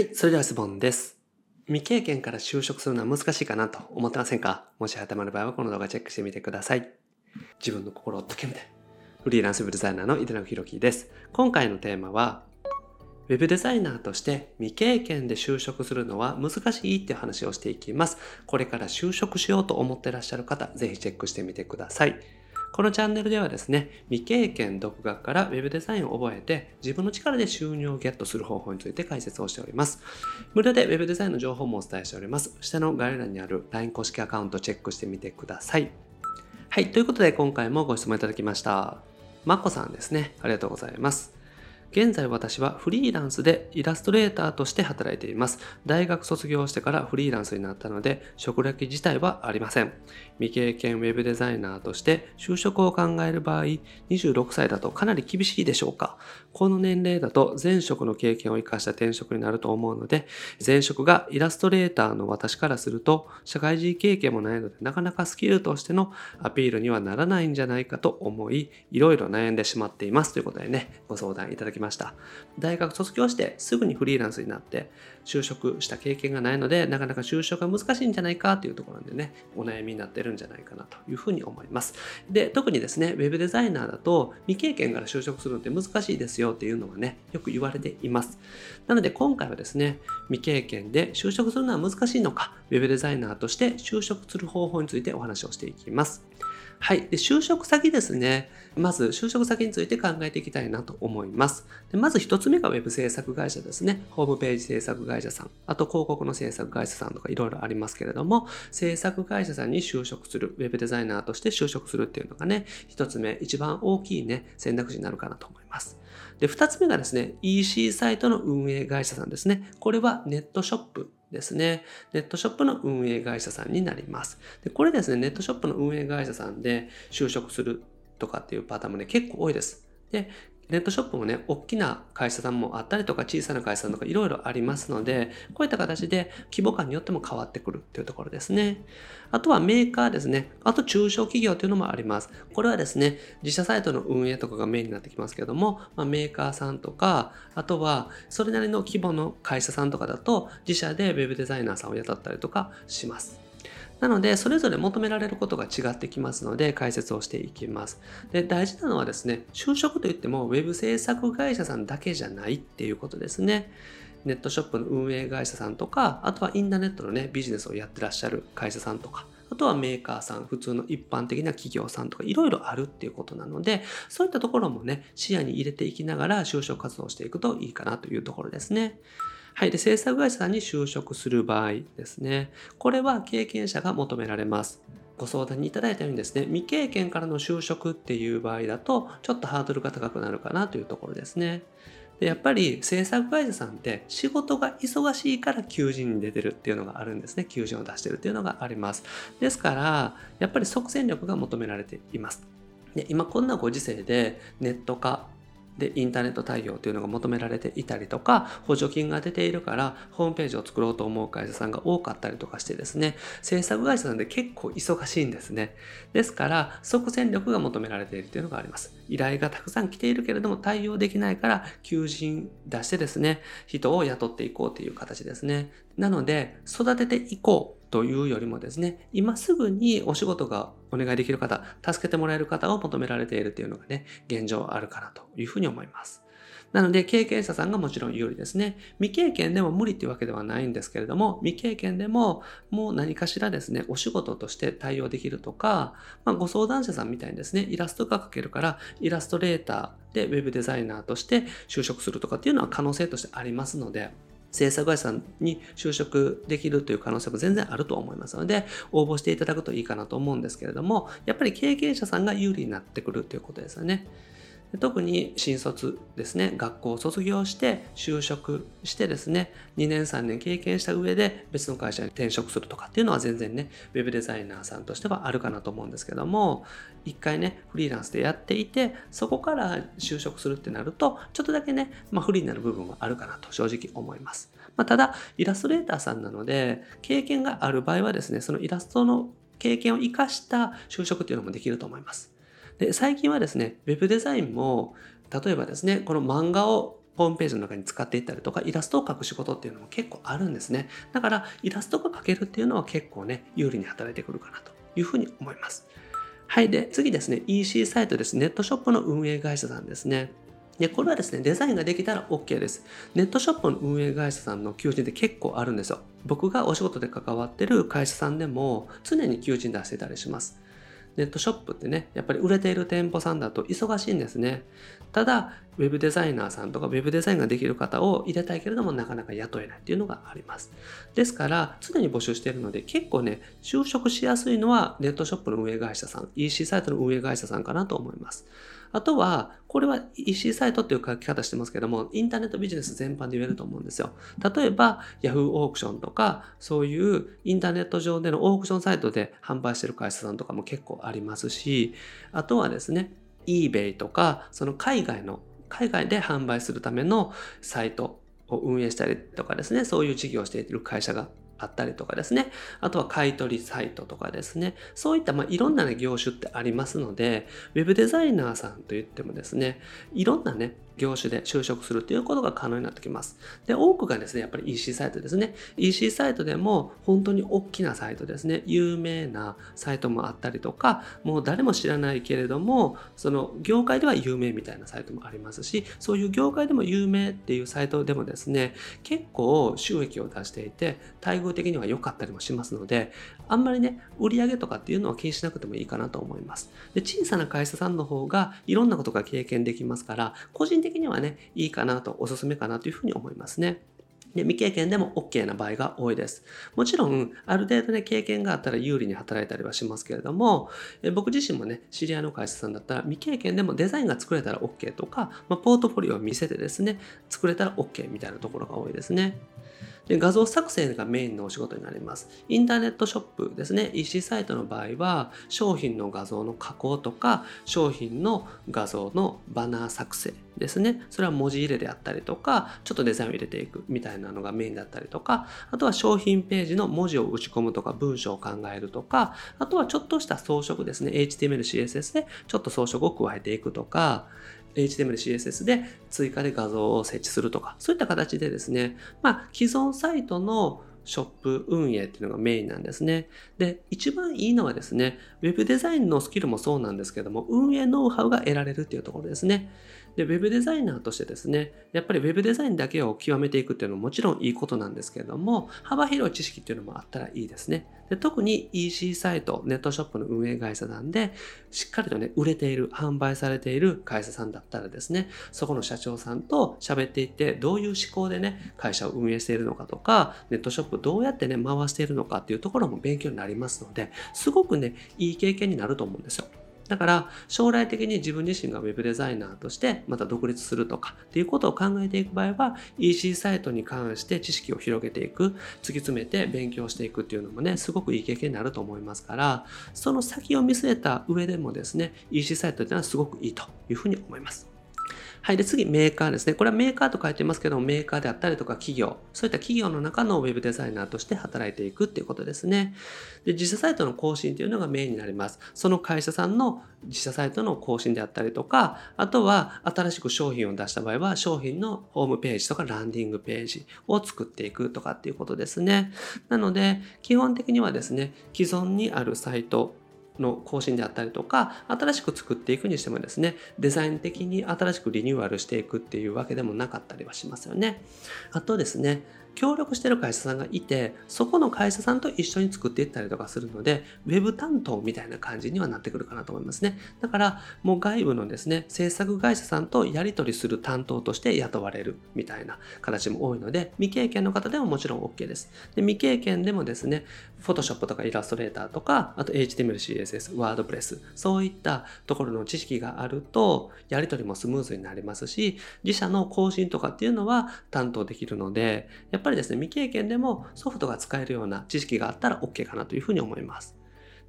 はい、それでは質問です。未経験から就職するのは難しいかなと思ってませんか？もし頭の場合はこの動画チェックしてみてください。自分の心を解けめて。フリーランスウェブデザイナーの井手直弘樹です。今回のテーマは、ウェブデザイナーとして未経験で就職するのは難しいっていう話をしていきます。これから就職しようと思ってらっしゃる方、ぜひチェックしてみてください。このチャンネルではですね、未経験独学から Web デザインを覚えて自分の力で収入をゲットする方法について解説をしております。無料で Web デザインの情報もお伝えしております。下の概要欄にある LINE 公式アカウントチェックしてみてください。はい、ということで今回もご質問いただきました。まこさんですね。ありがとうございます。現在私はフリーランスでイラストレーターとして働いています。大学卒業してからフリーランスになったので、職歴自体はありません。未経験ウェブデザイナーとして就職を考える場合、26歳だとかなり厳しいでしょうかこの年齢だと前職の経験を生かした転職になると思うので、前職がイラストレーターの私からすると、社会人経験もないので、なかなかスキルとしてのアピールにはならないんじゃないかと思い、いろいろ悩んでしまっていますということでね、ご相談いただきました。大学卒業してすぐにフリーランスになって就職した経験がないのでなかなか就職が難しいんじゃないかというところでねお悩みになってるんじゃないかなというふうに思いますで特にですねウェブデザイナーだと未経験から就職するのって難しいですよっていうのがねよく言われていますなので今回はですね未経験で就職するのは難しいのかウェブデザイナーとして就職する方法についてお話をしていきますはい。で、就職先ですね。まず、就職先について考えていきたいなと思います。でまず一つ目が Web 制作会社ですね。ホームページ制作会社さん、あと広告の制作会社さんとかいろいろありますけれども、制作会社さんに就職する、Web デザイナーとして就職するっていうのがね、一つ目、一番大きいね、選択肢になるかなと思います。で、二つ目がですね、EC サイトの運営会社さんですね。これはネットショップですね。ネットショップの運営会社さんになります。でこれですね、ネットショップの運営会社さんで就職するとかっていうパターンもね、結構多いです。で、ネットショップもね、大きな会社さんもあったりとか、小さな会社さんとかいろいろありますので、こういった形で規模感によっても変わってくるっていうところですね。あとはメーカーですね。あと中小企業というのもあります。これはですね、自社サイトの運営とかがメインになってきますけども、まあ、メーカーさんとか、あとはそれなりの規模の会社さんとかだと、自社で web デザイナーさんを雇ったりとかします。なので、それぞれ求められることが違ってきますので、解説をしていきます。で、大事なのはですね、就職といっても Web 制作会社さんだけじゃないっていうことですね。ネットショップの運営会社さんとか、あとはインターネットのね、ビジネスをやってらっしゃる会社さんとか、あとはメーカーさん、普通の一般的な企業さんとかいろいろあるっていうことなので、そういったところもね、視野に入れていきながら就職活動していくといいかなというところですね。はい。で、制作会社さんに就職する場合ですね。これは経験者が求められます。ご相談にいただいたようにですね、未経験からの就職っていう場合だと、ちょっとハードルが高くなるかなというところですね。でやっぱり制作会社さんって仕事が忙しいから求人に出てるっていうのがあるんですね。求人を出してるっていうのがあります。ですから、やっぱり即戦力が求められています。で今こんなご時世でネット化でインターネット対応というのが求められていたりとか補助金が出ているからホームページを作ろうと思う会社さんが多かったりとかしてですね制作会社なんで結構忙しいんですね。ですから即戦力が求められているというのがあります。依頼がたくさん来ているけれども対応できないから求人出してですね人を雇っていこうという形ですね。なので育てていこうというよりもですね、今すぐにお仕事がお願いできる方、助けてもらえる方を求められているというのがね、現状あるかなというふうに思います。なので、経験者さんがもちろん有利ですね。未経験でも無理っていうわけではないんですけれども、未経験でももう何かしらですね、お仕事として対応できるとか、まあ、ご相談者さんみたいにですね、イラストが描けるから、イラストレーターでウェブデザイナーとして就職するとかっていうのは可能性としてありますので、制作会社さんに就職できるという可能性も全然あると思いますので、応募していただくといいかなと思うんですけれども、やっぱり経験者さんが有利になってくるということですよね。特に新卒ですね、学校を卒業して就職してですね、2年3年経験した上で別の会社に転職するとかっていうのは全然ね、ウェブデザイナーさんとしてはあるかなと思うんですけども、一回ね、フリーランスでやっていて、そこから就職するってなると、ちょっとだけね、まあ、不利になる部分はあるかなと正直思います。まあ、ただ、イラストレーターさんなので、経験がある場合はですね、そのイラストの経験を生かした就職っていうのもできると思います。で、最近はですね、ウェブデザインも、例えばですね、この漫画をホームページの中に使っていったりとか、イラストを描く仕事っていうのも結構あるんですね。だから、イラストが描けるっていうのは結構ね、有利に働いてくるかなというふうに思います。はい。で、次ですね、EC サイトです。ネットショップの運営会社さんですね。で、これはですね、デザインができたら OK です。ネットショップの運営会社さんの求人って結構あるんですよ。僕がお仕事で関わってる会社さんでも常に求人出してたりします。ネットショップってね、やっぱり売れている店舗さんだと忙しいんですね。ただ、ウェブデザイナーさんとかウェブデザインができる方を入れたいけれどもなかなか雇えないっていうのがあります。ですから、常に募集しているので結構ね、就職しやすいのはネットショップの運営会社さん、EC サイトの運営会社さんかなと思います。あとは、これは EC サイトっていう書き方してますけども、インターネットビジネス全般で言えると思うんですよ。例えば、Yahoo オークションとか、そういうインターネット上でのオークションサイトで販売してる会社さんとかも結構ありますし、あとはですね、eBay とか、その海外の、海外で販売するためのサイトを運営したりとかですね、そういう事業をしている会社があったりとかですね。あとは買取サイトとかですね。そういったまあいろんな、ね、業種ってありますので、ウェブデザイナーさんといってもですね、いろんなね、業種で就職するということが可能になってきます。で、多くがですね、やっぱり EC サイトですね。EC サイトでも本当に大きなサイトですね。有名なサイトもあったりとか、もう誰も知らないけれども、その業界では有名みたいなサイトもありますし、そういう業界でも有名っていうサイトでもですね、結構収益を出していて、待遇的には良かったりもしますので、あんまりね、売上とかっていうのは気にしなくてもいいかなと思います。で、小さな会社さんの方がいろんなことが経験できますから、個人的的にはね、いいかなと、おすすめかなというふうに思いますね。で未経験でも OK な場合が多いです。もちろん、ある程度ね、経験があったら有利に働いたりはしますけれども、え僕自身もね、知り合いの会社さんだったら、未経験でもデザインが作れたら OK とか、まあ、ポートフォリオを見せてですね、作れたら OK みたいなところが多いですね。で画像作成がメインのお仕事になります。インターネットショップですね、EC サイトの場合は、商品の画像の加工とか、商品の画像のバナー作成ですね。それは文字入れであったりとか、ちょっとデザインを入れていくみたいなのがメインだったりとか、あとは商品ページの文字を打ち込むとか、文章を考えるとか、あとはちょっとした装飾ですね。HTML、CSS でちょっと装飾を加えていくとか、HTML、CSS で追加で画像を設置するとか、そういった形でですね、まあ、既存サイトのショップ運営っていうのがメインなんですね。で、一番いいのはですね、Web デザインのスキルもそうなんですけども、運営ノウハウが得られるっていうところですね。で、ウェブデザイナーとしてですね、やっぱりウェブデザインだけを極めていくっていうのももちろんいいことなんですけれども、幅広い知識っていうのもあったらいいですね。で特に EC サイト、ネットショップの運営会社なんで、しっかりとね、売れている、販売されている会社さんだったらですね、そこの社長さんと喋っていって、どういう思考でね、会社を運営しているのかとか、ネットショップどうやってね、回しているのかっていうところも勉強になりますので、すごくね、いい経験になると思うんですよ。だから将来的に自分自身が Web デザイナーとしてまた独立するとかっていうことを考えていく場合は EC サイトに関して知識を広げていく突き詰めて勉強していくっていうのもねすごくいい経験になると思いますからその先を見据えた上でもですね EC サイトっていうのはすごくいいというふうに思います。はい。で、次、メーカーですね。これはメーカーと書いてますけども、メーカーであったりとか企業、そういった企業の中のウェブデザイナーとして働いていくっていうことですね。で、自社サイトの更新というのがメインになります。その会社さんの自社サイトの更新であったりとか、あとは新しく商品を出した場合は、商品のホームページとかランディングページを作っていくとかっていうことですね。なので、基本的にはですね、既存にあるサイトの更新であったりとか、新しく作っていくにしてもですね、デザイン的に新しくリニューアルしていくっていうわけでもなかったりはしますよね。あとですね、協力してる会社さんがいて、そこの会社さんと一緒に作っていったりとかするので、ウェブ担当みたいな感じにはなってくるかなと思いますね。だから、もう外部のですね、制作会社さんとやり取りする担当として雇われるみたいな形も多いので、未経験の方でももちろん OK です。で未経験でもですね、Photoshop とかイラストレーターとか、あと HTML、CSS、WordPress、そういったところの知識があると、やり取りもスムーズになりますし、自社の更新とかっていうのは担当できるので、やっぱりですね、未経験でもソフトが使えるような知識があったら OK かなというふうに思います。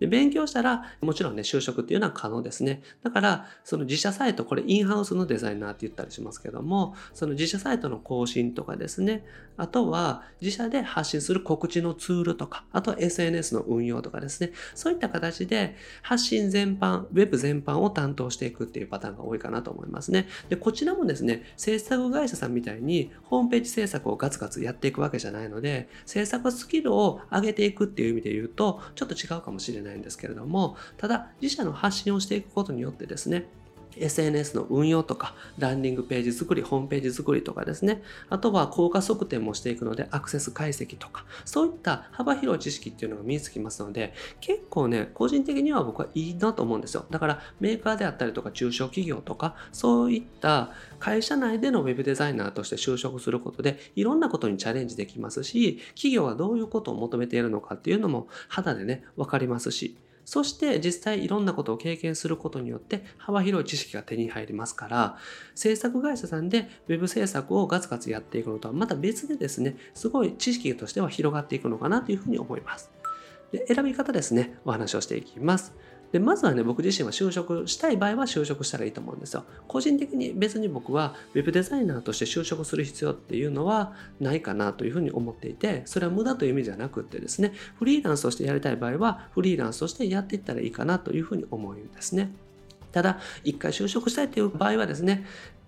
で、勉強したら、もちろんね、就職っていうのは可能ですね。だから、その自社サイト、これインハウスのデザイナーって言ったりしますけども、その自社サイトの更新とかですね、あとは自社で発信する告知のツールとか、あとは SNS の運用とかですね、そういった形で発信全般、ウェブ全般を担当していくっていうパターンが多いかなと思いますね。で、こちらもですね、制作会社さんみたいにホームページ制作をガツガツやっていくわけじゃないので、制作スキルを上げていくっていう意味で言うと、ちょっと違うかもしれないないんですけれども、ただ自社の発信をしていくことによってですね、SNS の運用とか、ランディングページ作り、ホームページ作りとかですね。あとは効果測定もしていくので、アクセス解析とか、そういった幅広い知識っていうのが身につきますので、結構ね、個人的には僕はいいなと思うんですよ。だから、メーカーであったりとか、中小企業とか、そういった会社内でのウェブデザイナーとして就職することで、いろんなことにチャレンジできますし、企業はどういうことを求めているのかっていうのも肌でね、わかりますし、そして実際いろんなことを経験することによって幅広い知識が手に入りますから、制作会社さんで web 制作をガツガツやっていくのとはまた別でですね、すごい知識としては広がっていくのかなというふうに思います。で選び方ですね、お話をしていきます。で、まずはね、僕自身は就職したい場合は就職したらいいと思うんですよ。個人的に別に僕は Web デザイナーとして就職する必要っていうのはないかなというふうに思っていて、それは無駄という意味じゃなくってですね、フリーランスとしてやりたい場合は、フリーランスとしてやっていったらいいかなというふうに思うんですね。ただ、一回就職したいという場合はですね、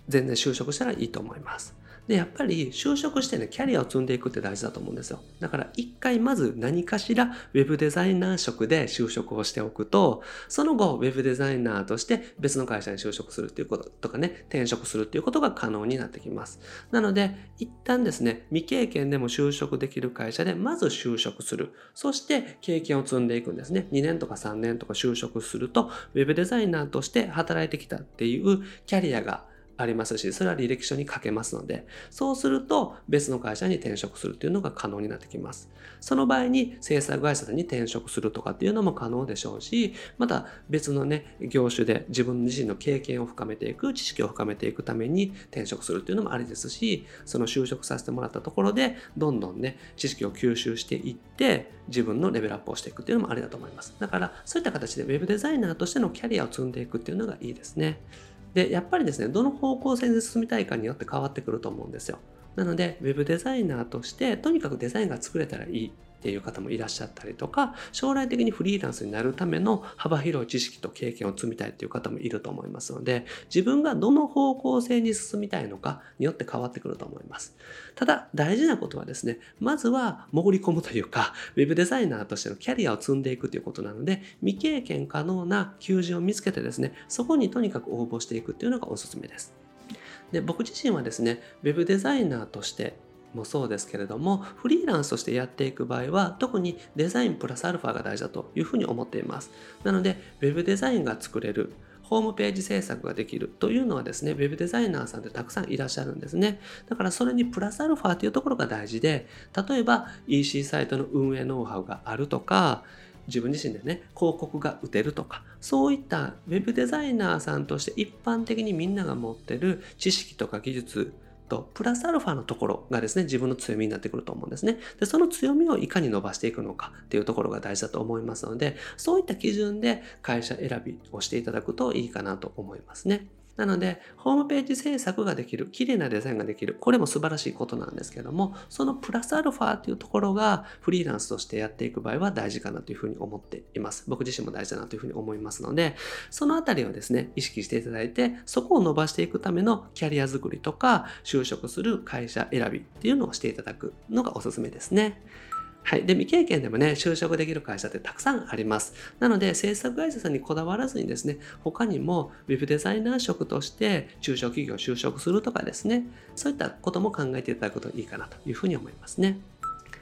全然就職したらいいと思います。で、やっぱり就職してね、キャリアを積んでいくって大事だと思うんですよ。だから一回まず何かしら Web デザイナー職で就職をしておくと、その後 Web デザイナーとして別の会社に就職するっていうこととかね、転職するっていうことが可能になってきます。なので、一旦ですね、未経験でも就職できる会社でまず就職する。そして経験を積んでいくんですね。2年とか3年とか就職すると、Web デザイナーとして働いてきたっていうキャリアがありますし、それは履歴書に書けますので、そうすると別の会社に転職するというのが可能になってきます。その場合に制作会社に転職するとかっていうのも可能でしょうし、また別のね、業種で自分自身の経験を深めていく、知識を深めていくために転職するっていうのもありですし、その就職させてもらったところで、どんどんね、知識を吸収していって、自分のレベルアップをしていくっていうのもありだと思います。だから、そういった形で Web デザイナーとしてのキャリアを積んでいくっていうのがいいですね。で、やっぱりですね、どの方向性で進みたいかによって変わってくると思うんですよ。なので、ウェブデザイナーとして、とにかくデザインが作れたらいいっていう方もいらっしゃったりとか、将来的にフリーランスになるための幅広い知識と経験を積みたいっていう方もいると思いますので、自分がどの方向性に進みたいのかによって変わってくると思います。ただ、大事なことはですね、まずは潜り込むというか、Web デザイナーとしてのキャリアを積んでいくということなので、未経験可能な求人を見つけてですね、そこにとにかく応募していくっていうのがおすすめです。で僕自身はですね、Web デザイナーとしてもそうですけれども、フリーランスとしてやっていく場合は、特にデザインプラスアルファが大事だというふうに思っています。なので、Web デザインが作れる、ホームページ制作ができるというのはですね、Web デザイナーさんってたくさんいらっしゃるんですね。だからそれにプラスアルファというところが大事で、例えば EC サイトの運営ノウハウがあるとか、自分自身でね、広告が打てるとか、そういった Web デザイナーさんとして一般的にみんなが持ってる知識とか技術と、プラスアルファのところがですね、自分の強みになってくると思うんですね。で、その強みをいかに伸ばしていくのかっていうところが大事だと思いますので、そういった基準で会社選びをしていただくといいかなと思いますね。なので、ホームページ制作ができる、綺麗なデザインができる、これも素晴らしいことなんですけども、そのプラスアルファっていうところがフリーランスとしてやっていく場合は大事かなというふうに思っています。僕自身も大事だなというふうに思いますので、そのあたりをですね、意識していただいて、そこを伸ばしていくためのキャリア作りとか、就職する会社選びっていうのをしていただくのがおすすめですね。はい。で、未経験でもね、就職できる会社ってたくさんあります。なので、制作会社さんにこだわらずにですね、他にも Web デザイナー職として中小企業就職するとかですね、そういったことも考えていただくといいかなというふうに思いますね。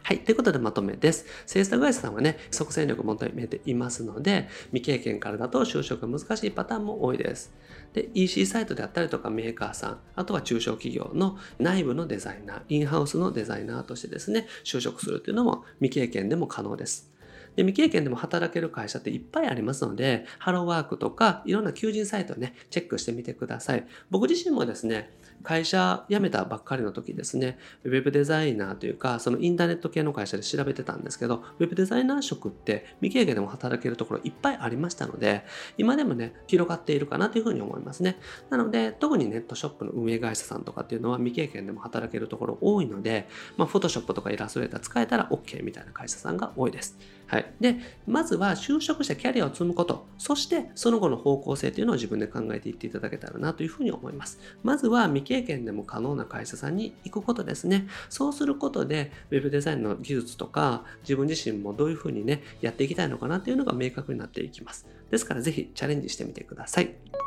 はい。ということでまとめです。制作会社さんはね、即戦力を求めていますので、未経験からだと就職が難しいパターンも多いです。で、EC サイトであったりとかメーカーさん、あとは中小企業の内部のデザイナー、インハウスのデザイナーとしてですね、就職するというのも未経験でも可能です。で、未経験でも働ける会社っていっぱいありますので、ハローワークとかいろんな求人サイトをね、チェックしてみてください。僕自身もですね、会社辞めたばっかりの時ですね、ウェブデザイナーというか、そのインターネット系の会社で調べてたんですけど、ウェブデザイナー職って未経験でも働けるところいっぱいありましたので、今でもね、広がっているかなというふうに思いますね。なので、特にネットショップの運営会社さんとかっていうのは未経験でも働けるところ多いので、まあ、フォトショップとかイラストレーター使えたら OK みたいな会社さんが多いです。はい。で、まずは就職してキャリアを積むこと、そしてその後の方向性というのを自分で考えていっていただけたらなというふうに思います。まずは未経験でも可能な会社さんに行くことですね。そうすることで、ウェブデザインの技術とか、自分自身もどういうふうにね、やっていきたいのかなっていうのが明確になっていきます。ですからぜひチャレンジしてみてください。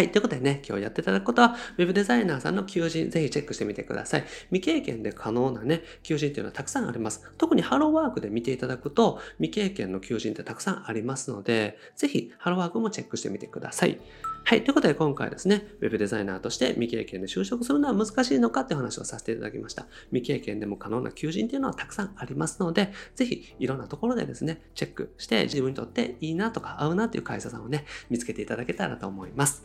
はい。ということでね、今日やっていただくことは、ウェブデザイナーさんの求人、ぜひチェックしてみてください。未経験で可能なね、求人っていうのはたくさんあります。特にハローワークで見ていただくと、未経験の求人ってたくさんありますので、ぜひハローワークもチェックしてみてください。はい。ということで今回ですね、ウェブデザイナーとして未経験で就職するのは難しいのかって話をさせていただきました。未経験でも可能な求人っていうのはたくさんありますので、ぜひいろんなところでですね、チェックして自分にとっていいなとか合うなという会社さんをね、見つけていただけたらと思います。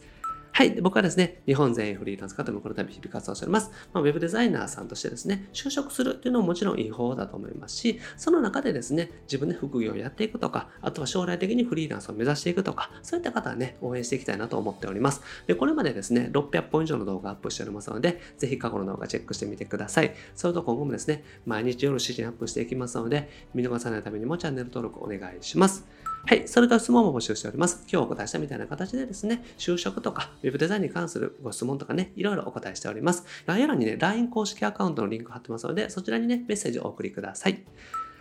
はい。僕はですね、日本全員フリーランス化というこの度日々活動しております。まあ、ウェブデザイナーさんとしてですね、就職するっていうのももちろんいい方だと思いますし、その中でですね、自分で副業をやっていくとか、あとは将来的にフリーランスを目指していくとか、そういった方はね、応援していきたいなと思っております。で、これまでですね、600本以上の動画アップしておりますので、ぜひ過去の動画チェックしてみてください。それと今後もですね、毎日夜7時にアップしていきますので、見逃さないためにもチャンネル登録お願いします。はい。それと質問も募集しております。今日お答えしたみたいな形でですね、就職とか Web デザインに関するご質問とかね、いろいろお答えしております。概要欄にね、LINE 公式アカウントのリンク貼ってますので、そちらにね、メッセージをお送りください。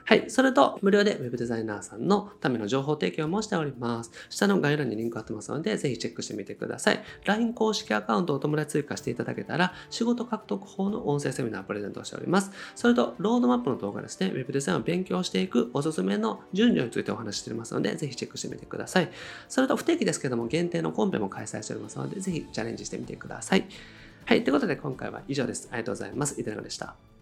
はい。それと、無料で Web デザイナーさんのための情報提供もしております。下の概要欄にリンク貼ってますので、ぜひチェックしてみてください。LINE 公式アカウントをお友達追加していただけたら、仕事獲得法の音声セミナープレゼントをしております。それと、ロードマップの動画ですね、Web デザインを勉強していくおすすめの順序についてお話ししておりますので、ぜひチェックしてみてください。それと、不定期ですけども、限定のコンペも開催しておりますので、ぜひチャレンジしてみてください。はい。ということで、今回は以上です。ありがとうございます。いただきでした。